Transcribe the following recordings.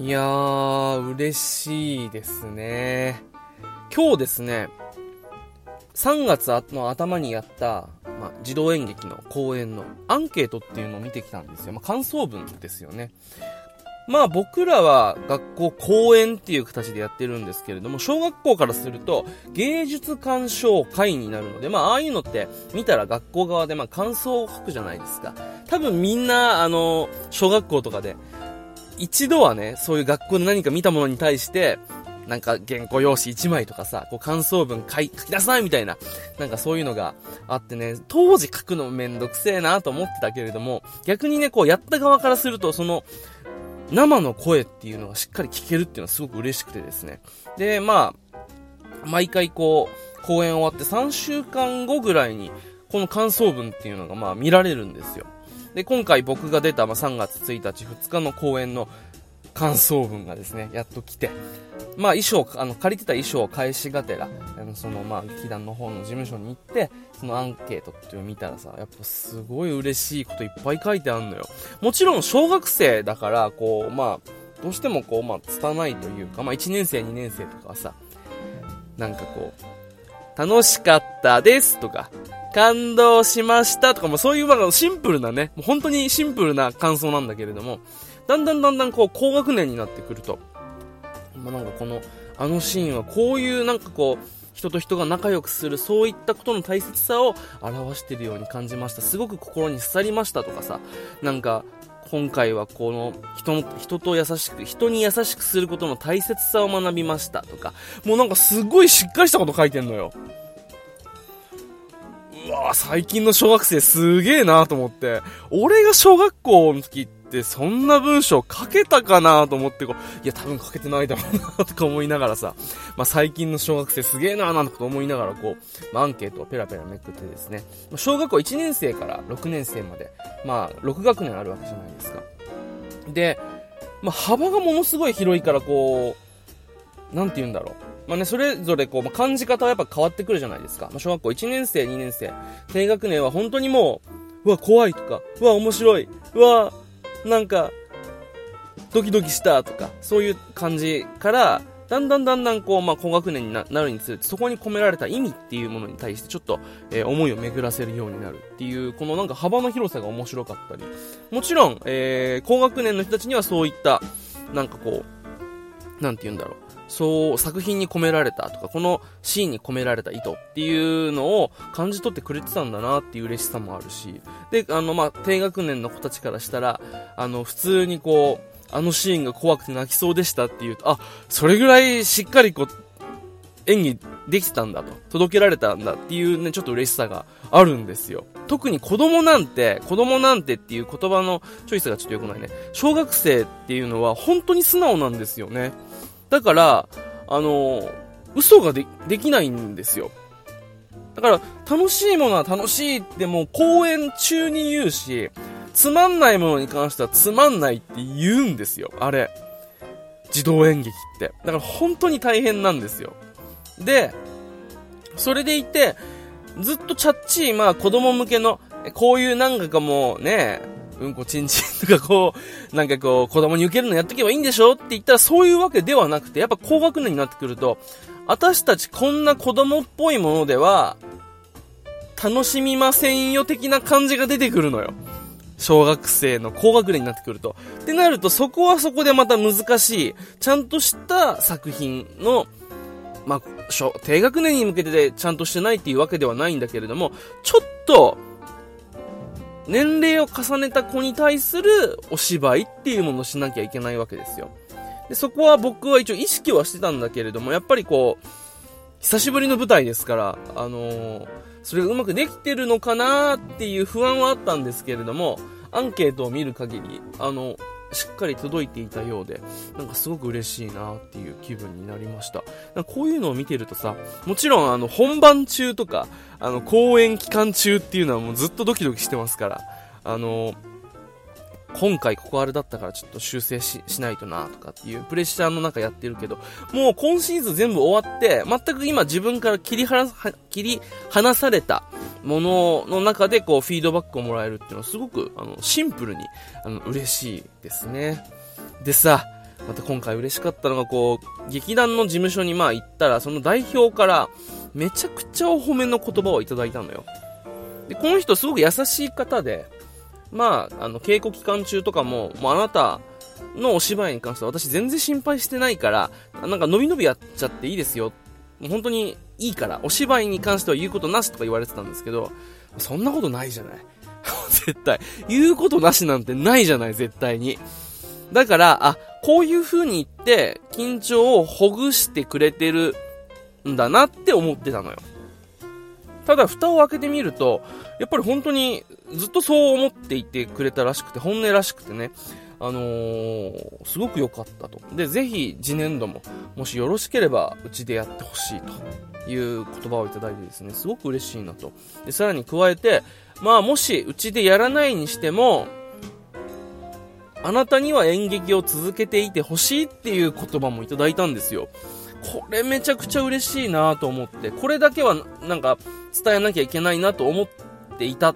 いやー、嬉しいですね。今日ですね、3月の頭にやった、まあ、児童演劇の公演のアンケートっていうのを見てきたんですよ。まあ、感想文ですよね。まあ僕らは学校公演っていう形でやってるんですけれども、小学校からすると芸術鑑賞会になるので、まあああいうのって見たら学校側でま感想を書くじゃないですか。多分みんなあの、小学校とかで一度はね、そういう学校で何か見たものに対して、なんか原稿用紙1枚とかさ、こう感想文書き出さないみたいな、なんかそういうのがあってね、当時書くのめんどくせえなと思ってたけれども、逆にね、こうやった側からすると、その、生の声っていうのがしっかり聞けるっていうのはすごく嬉しくてですね。で、まあ、毎回こう、公演終わって3週間後ぐらいに、この感想文っていうのがまあ見られるんですよ。で、今回僕が出た、まあ、3月1日、2日の公演の感想文がですね、やっと来て、まあ衣装、あの、借りてた衣装を返しがてら、あの、その、まあ、劇団の方の事務所に行って、そのアンケートっていうのを見たらさ、やっぱすごい嬉しいこといっぱい書いてあるのよ。もちろん小学生だから、こう、まあ、どうしてもこう、まあ、拙いというか、まあ、1年生、2年生とかはさ、なんかこう、楽しかったですとか、感動しましたとかもそういう、まあ、シンプルなね、もう本当にシンプルな感想なんだけれども、だんだんだんだんこう高学年になってくると、まあ、なんかこの、あのシーンはこういうなんかこう、人と人が仲良くする、そういったことの大切さを表しているように感じました。すごく心に刺さりましたとかさ、なんか、今回はこの人の、人と優しく、人に優しくすることの大切さを学びましたとか、もうなんかすごいしっかりしたこと書いてんのよ。うわ最近の小学生すげえなと思って、俺が小学校の時ってそんな文章書けたかなと思ってこう、いや多分書けてないだろうなとか思いながらさ、まあ最近の小学生すげえなーなんてこと思いながらこう、まあ、アンケートをペラペラめくってですね、小学校1年生から6年生まで、まあ6学年あるわけじゃないですか。で、まあ幅がものすごい広いからこう、なんて言うんだろう。まあね、それぞれこう、まあ、感じ方はやっぱ変わってくるじゃないですか。まあ、小学校1年生、2年生、低学年は本当にもう、うわ、怖いとか、うわ、面白い、うわ、なんか、ドキドキしたとか、そういう感じから、だんだんだんだんこう、まあ、高学年になるにつれて、そこに込められた意味っていうものに対してちょっと、えー、思いを巡らせるようになるっていう、このなんか幅の広さが面白かったり、もちろん、えー、高学年の人たちにはそういった、なんかこう、なんて言うんだろう。そう作品に込められたとかこのシーンに込められた意図っていうのを感じ取ってくれてたんだなっていう嬉しさもあるし。であのまあ低学年の子たちからしたらあの普通にこうあのシーンが怖くて泣きそうでしたっていうとあそれぐらいしっかりこう演技できてたんだと。届けられたんだっていうねちょっと嬉しさがあるんですよ。特に子供なんて子供なんてっていう言葉のチョイスがちょっと良くないね。小学生っていうのは本当に素直なんですよね。だから、あの、嘘ができないんですよ。だから、楽しいものは楽しいってもう公演中に言うし、つまんないものに関してはつまんないって言うんですよ。あれ。自動演劇って。だから本当に大変なんですよ。で、それでいて、ずっとチャッチー、まあ子供向けの、こういうなんかもうね、うんこちんちんとかこう、なんかこう、子供に受けるのやっとけばいいんでしょって言ったらそういうわけではなくて、やっぱ高学年になってくると、私たちこんな子供っぽいものでは、楽しみませんよ的な感じが出てくるのよ。小学生の高学年になってくると。ってなると、そこはそこでまた難しい、ちゃんとした作品の、まあ、低学年に向けてちゃんとしてないっていうわけではないんだけれども、ちょっと、年齢を重ねた子に対するお芝居っていうものをしなきゃいけないわけですよ。で、そこは僕は一応意識はしてたんだけれども、やっぱりこう、久しぶりの舞台ですから、あのー、それがうまくできてるのかなっていう不安はあったんですけれども、アンケートを見る限り、あの、しっかり届いていたようで、なんかすごく嬉しいなっていう気分になりました。こういうのを見てるとさ、もちろんあの本番中とか、あの公演期間中っていうのはもうずっとドキドキしてますから、あの今回ここあれだったからちょっと修正しないとなとかっていうプレッシャーの中やってるけど、もう今シーズン全部終わって、全く今自分から切り離 切り離されたものの中でこうフィードバックをもらえるっていうのはすごくあのシンプルにあの嬉しいですね。でさ、また今回嬉しかったのが、こう、劇団の事務所にまあ行ったら、その代表から、めちゃくちゃお褒めの言葉をいただいたのよ。で、この人すごく優しい方で、まあ、あの、稽古期間中とかも、もうあなたのお芝居に関しては私全然心配してないから、なんか伸び伸びやっちゃっていいですよ。もう本当にいいから、お芝居に関しては言うことなしとか言われてたんですけど、そんなことないじゃない。絶対。言うことなしなんてないじゃない、絶対に。だから、あ、こういう風に言って、緊張をほぐしてくれてるんだなって思ってたのよ。ただ、蓋を開けてみると、やっぱり本当にずっとそう思っていてくれたらしくて、本音らしくてね、あのー、すごく良かったと。で、ぜひ次年度も、もしよろしければ、うちでやってほしいという言葉をいただいてですね、すごく嬉しいなと。で、さらに加えて、まあ、もし、うちでやらないにしても、あなたには演劇を続けていてほしいっていう言葉もいただいたんですよ。これめちゃくちゃ嬉しいなと思って、これだけはなんか伝えなきゃいけないなと思っていた。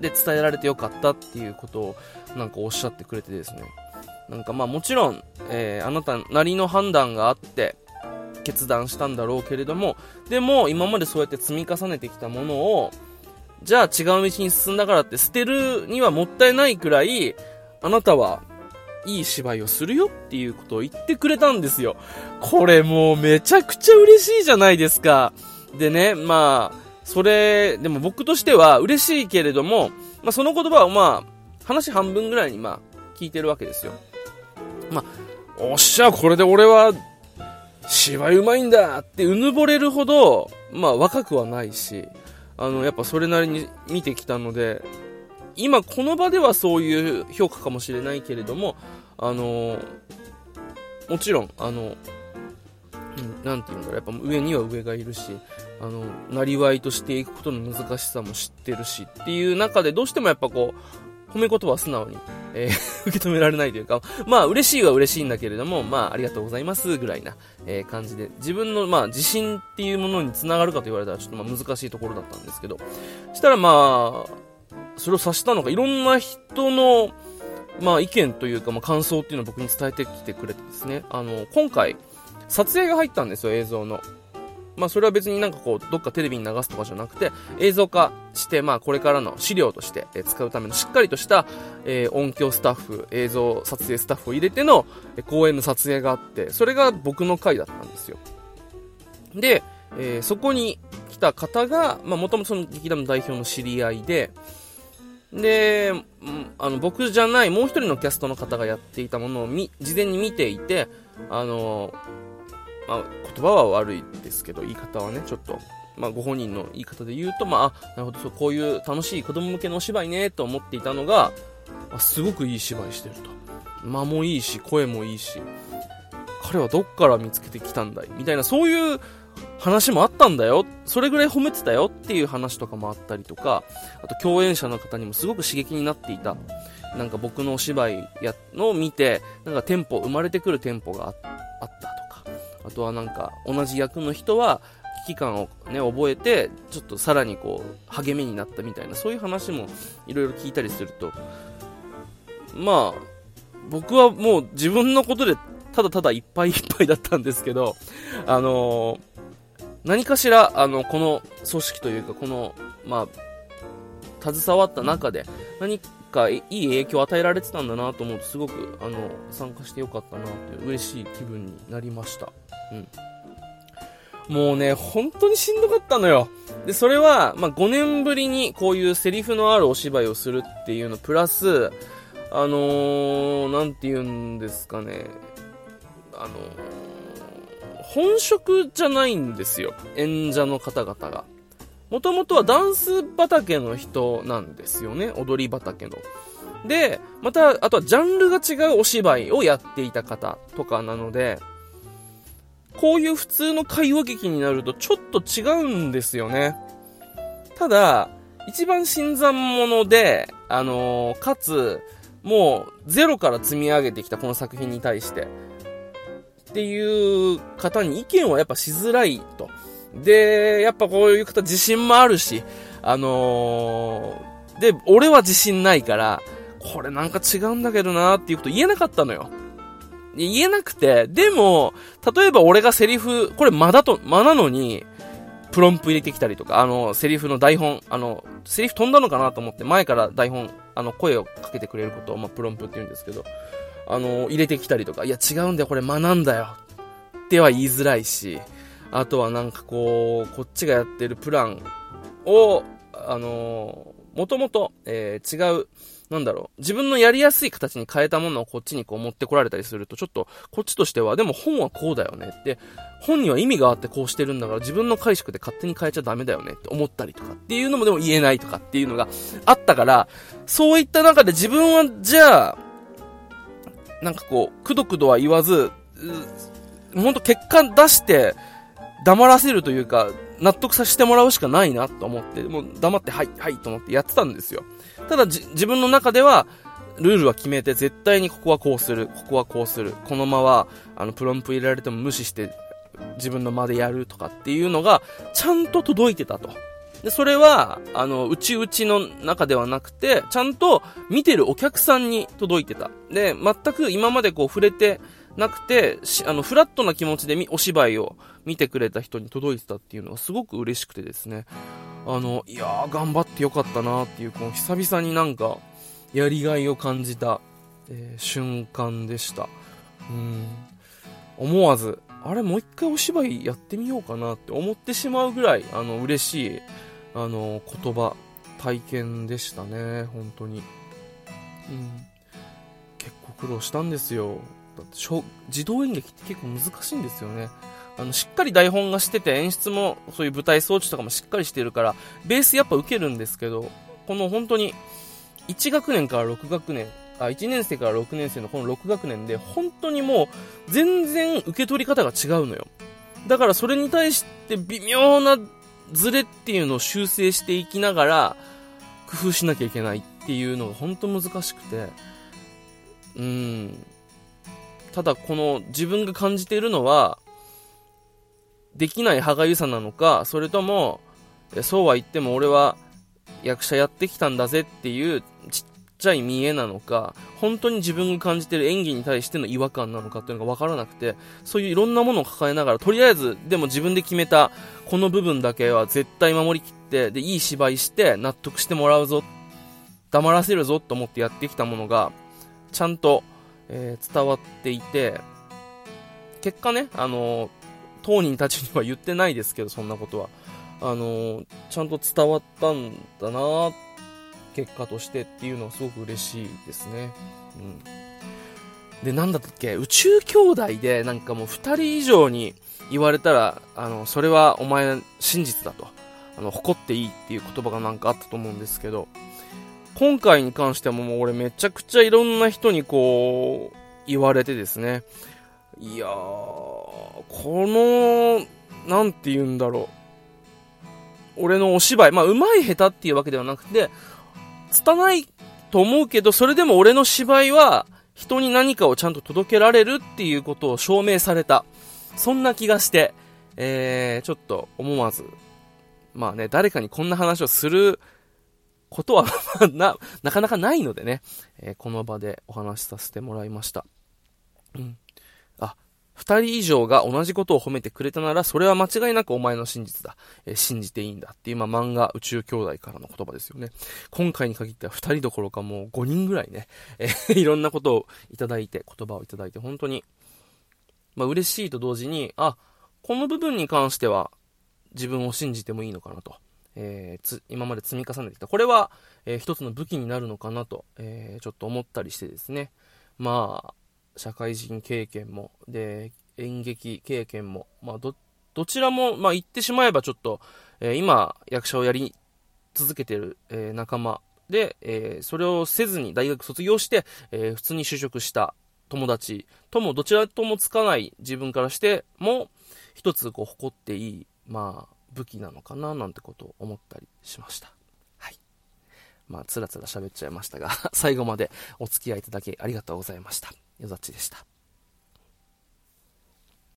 で、伝えられてよかったっていうことをなんかおっしゃってくれてですね。なんかまあもちろん、えー、あなたなりの判断があって、決断したんだろうけれども、でも今までそうやって積み重ねてきたものを、じゃあ違う道に進んだからって捨てるにはもったいないくらい、あなたはいい芝居をするよっていうことを言ってくれたんですよ。これもうめちゃくちゃ嬉しいじゃないですか。でね、まあ、それ、でも僕としては嬉しいけれども、まあその言葉をまあ、話半分ぐらいにまあ、聞いてるわけですよ。まあ、おっしゃ、これで俺は、芝居うまいんだってうぬぼれるほど、まあ若くはないし、あの、やっぱそれなりに見てきたので、今この場ではそういう評価かもしれないけれども、あのもちろん、あの、なんていうんだろう、やっぱ上には上がいるし、あの、なりわいとしていくことの難しさも知ってるしっていう中でどうしてもやっぱこう、褒め言葉は素直に、えー、受け止められないというか、まあ嬉しいは嬉しいんだけれども、まあありがとうございますぐらいな、えー、感じで、自分のまあ自信っていうものにつながるかと言われたらちょっとまあ難しいところだったんですけど、したらまあ、それを察したのが、いろんな人の、まあ意見というか、まあ感想っていうのを僕に伝えてきてくれてですね、あの、今回、撮影が入ったんですよ、映像の。まあそれは別になんかこう、どっかテレビに流すとかじゃなくて、映像化して、まあこれからの資料として使うためのしっかりとした、えー、音響スタッフ、映像撮影スタッフを入れての公演の撮影があって、それが僕の回だったんですよ。で、えー、そこに来た方が、まあもともとその劇団の代表の知り合いで、で、あの、僕じゃないもう一人のキャストの方がやっていたものをみ、事前に見ていて、あの、まあ、言葉は悪いですけど、言い方はね、ちょっと、まあ、ご本人の言い方で言うと、まあ、なるほど、そう、こういう楽しい子供向けのお芝居ね、と思っていたのが、あすごくいい芝居してると。間もいいし、声もいいし、彼はどっから見つけてきたんだい？みたいな、そういう話もあったんだよ。それぐらい褒めてたよっていう話とかもあったりとか、あと共演者の方にもすごく刺激になっていた。なんか僕のお芝居やのを見て、なんかテンポ、生まれてくるテンポがあったとか、あとはなんか同じ役の人は危機感をね、覚えて、ちょっとさらにこう、励みになったみたいな、そういう話もいろいろ聞いたりすると、まあ、僕はもう自分のことでただただいっぱいいっぱいだったんですけど、あのー何かしら、あの、この組織というか、この、まあ、携わった中で、何かいい影響を与えられてたんだなと思うと、すごく、あの、参加してよかったなという嬉しい気分になりました。うん。もうね、本当にしんどかったのよ。で、それは、まあ、5年ぶりにこういうセリフのあるお芝居をするっていうの、プラス、あのー、なんて言うんですかね、あのー本職じゃないんですよ。演者の方々が。もともとはダンス畑の人なんですよね。踊り畑の。で、また、あとはジャンルが違うお芝居をやっていた方とかなので、こういう普通の会話劇になるとちょっと違うんですよね。ただ、一番新参者で、あのー、かつ、もうゼロから積み上げてきたこの作品に対して、っていう方に意見はやっぱしづらいと。で、やっぱこういう方自信もあるし、あのー、で、俺は自信ないから、これなんか違うんだけどなっていうこと言えなかったのよ。言えなくて、でも、例えば俺がセリフ、これ間だと、間なのに、プロンプ入れてきたりとか、あの、セリフの台本、あの、セリフ飛んだのかなと思って、前から台本、あの、声をかけてくれることを、まあ、プロンプって言うんですけど、あの、入れてきたりとか、いや、違うんだよ、これ間なんだよ。っては言いづらいし、あとはなんかこう、こっちがやってるプランを、あの、もともと、えー、違う、なんだろう、自分のやりやすい形に変えたものをこっちにこう持ってこられたりすると、ちょっと、こっちとしては、でも本はこうだよねって、本には意味があってこうしてるんだから自分の解釈で勝手に変えちゃダメだよねって思ったりとかっていうのもでも言えないとかっていうのがあったから、そういった中で自分はじゃあ、なんかこう、くどくどは言わず、ほんと結果出して、黙らせるというか、納得させてもらうしかないなと思って、もう黙って、はい、はいと思ってやってたんですよ。ただ自分の中では、ルールは決めて、絶対にここはこうする、ここはこうする、この間は、あの、プロンプ入れられても無視して、自分の間でやるとかっていうのが、ちゃんと届いてたと。で、それは、あの、うちうちの中ではなくて、ちゃんと見てるお客さんに届いてた。で、全く今までこう触れてなくて、あの、フラットな気持ちでお芝居を見てくれた人に届いてたっていうのはすごく嬉しくてですね。あの、いやー、頑張ってよかったなっていう、この久々になんか、やりがいを感じた、えー、瞬間でした。うん。思わず、あれ、もう一回お芝居やってみようかなって思ってしまうぐらい、あの、嬉しい、あの、言葉、体験でしたね、本当に。うん。結構苦労したんですよ。だって自動演劇って結構難しいんですよね。あの、しっかり台本がしてて演出もそういう舞台装置とかもしっかりしてるから、ベースやっぱ受けるんですけど、この本当に1学年から6学年、あ、1年生から6年生のこの6学年で、本当にもう全然受け取り方が違うのよ。だからそれに対して微妙なズレっていうのを修正していきながら、工夫しなきゃいけないっていうのが本当難しくて、うん。ただこの自分が感じているのは、できない歯がゆさなのか、それとも、そうは言っても俺は役者やってきたんだぜっていうちっちゃい見えなのか、本当に自分が感じてる演技に対しての違和感なのかっていうのが分からなくて、そういういろんなものを抱えながら、とりあえず、でも自分で決めた、この部分だけは絶対守りきって、で、いい芝居して納得してもらうぞ、黙らせるぞと思ってやってきたものが、ちゃんと、えー、伝わっていて、結果ね、あのー、当人たちには言ってないですけど、そんなことは。あのちゃんと伝わったんだなって結果としてっていうのはすごく嬉しいですね。うん。で、なんだったっけ？宇宙兄弟でなんかもう二人以上に言われたら、あの、それはお前真実だと。あの、誇っていいっていう言葉がなんかあったと思うんですけど、今回に関してももう俺めちゃくちゃいろんな人にこう、言われてですね。いやー、この、なんて言うんだろう。俺のお芝居、まあ、上手い下手っていうわけではなくて、拙いと思うけど、それでも俺の芝居は、人に何かをちゃんと届けられるっていうことを証明された。そんな気がして、えー、ちょっと思わず、まあね、誰かにこんな話をすることはな、なかなかないのでね、えー、この場でお話しさせてもらいました。うん。二人以上が同じことを褒めてくれたなら、それは間違いなくお前の真実だ。えー、信じていいんだっていう、まあ、漫画宇宙兄弟からの言葉ですよね。今回に限っては二人どころかもう五人ぐらいね、えー、いろんなことをいただいて、言葉をいただいて、本当に、まあ、嬉しいと同時に、あ、この部分に関しては自分を信じてもいいのかなと。えー、つ、今まで積み重ねてきた。これは、えー、一つの武器になるのかなと、えー、ちょっと思ったりしてですね。まあ、社会人経験も、で、演劇経験も、まあ、ど、どちらも、まあ、言ってしまえばちょっと、えー、今、役者をやり続けてる、えー、仲間で、えー、それをせずに大学卒業して、え普通に就職した友達とも、どちらともつかない自分からしても、一つ、こう、誇っていい、まあ、武器なのかな、なんてことを思ったりしました。はい。まあ、つらつら喋っちゃいましたが 最後までお付き合いいただきありがとうございました。よざっちでした。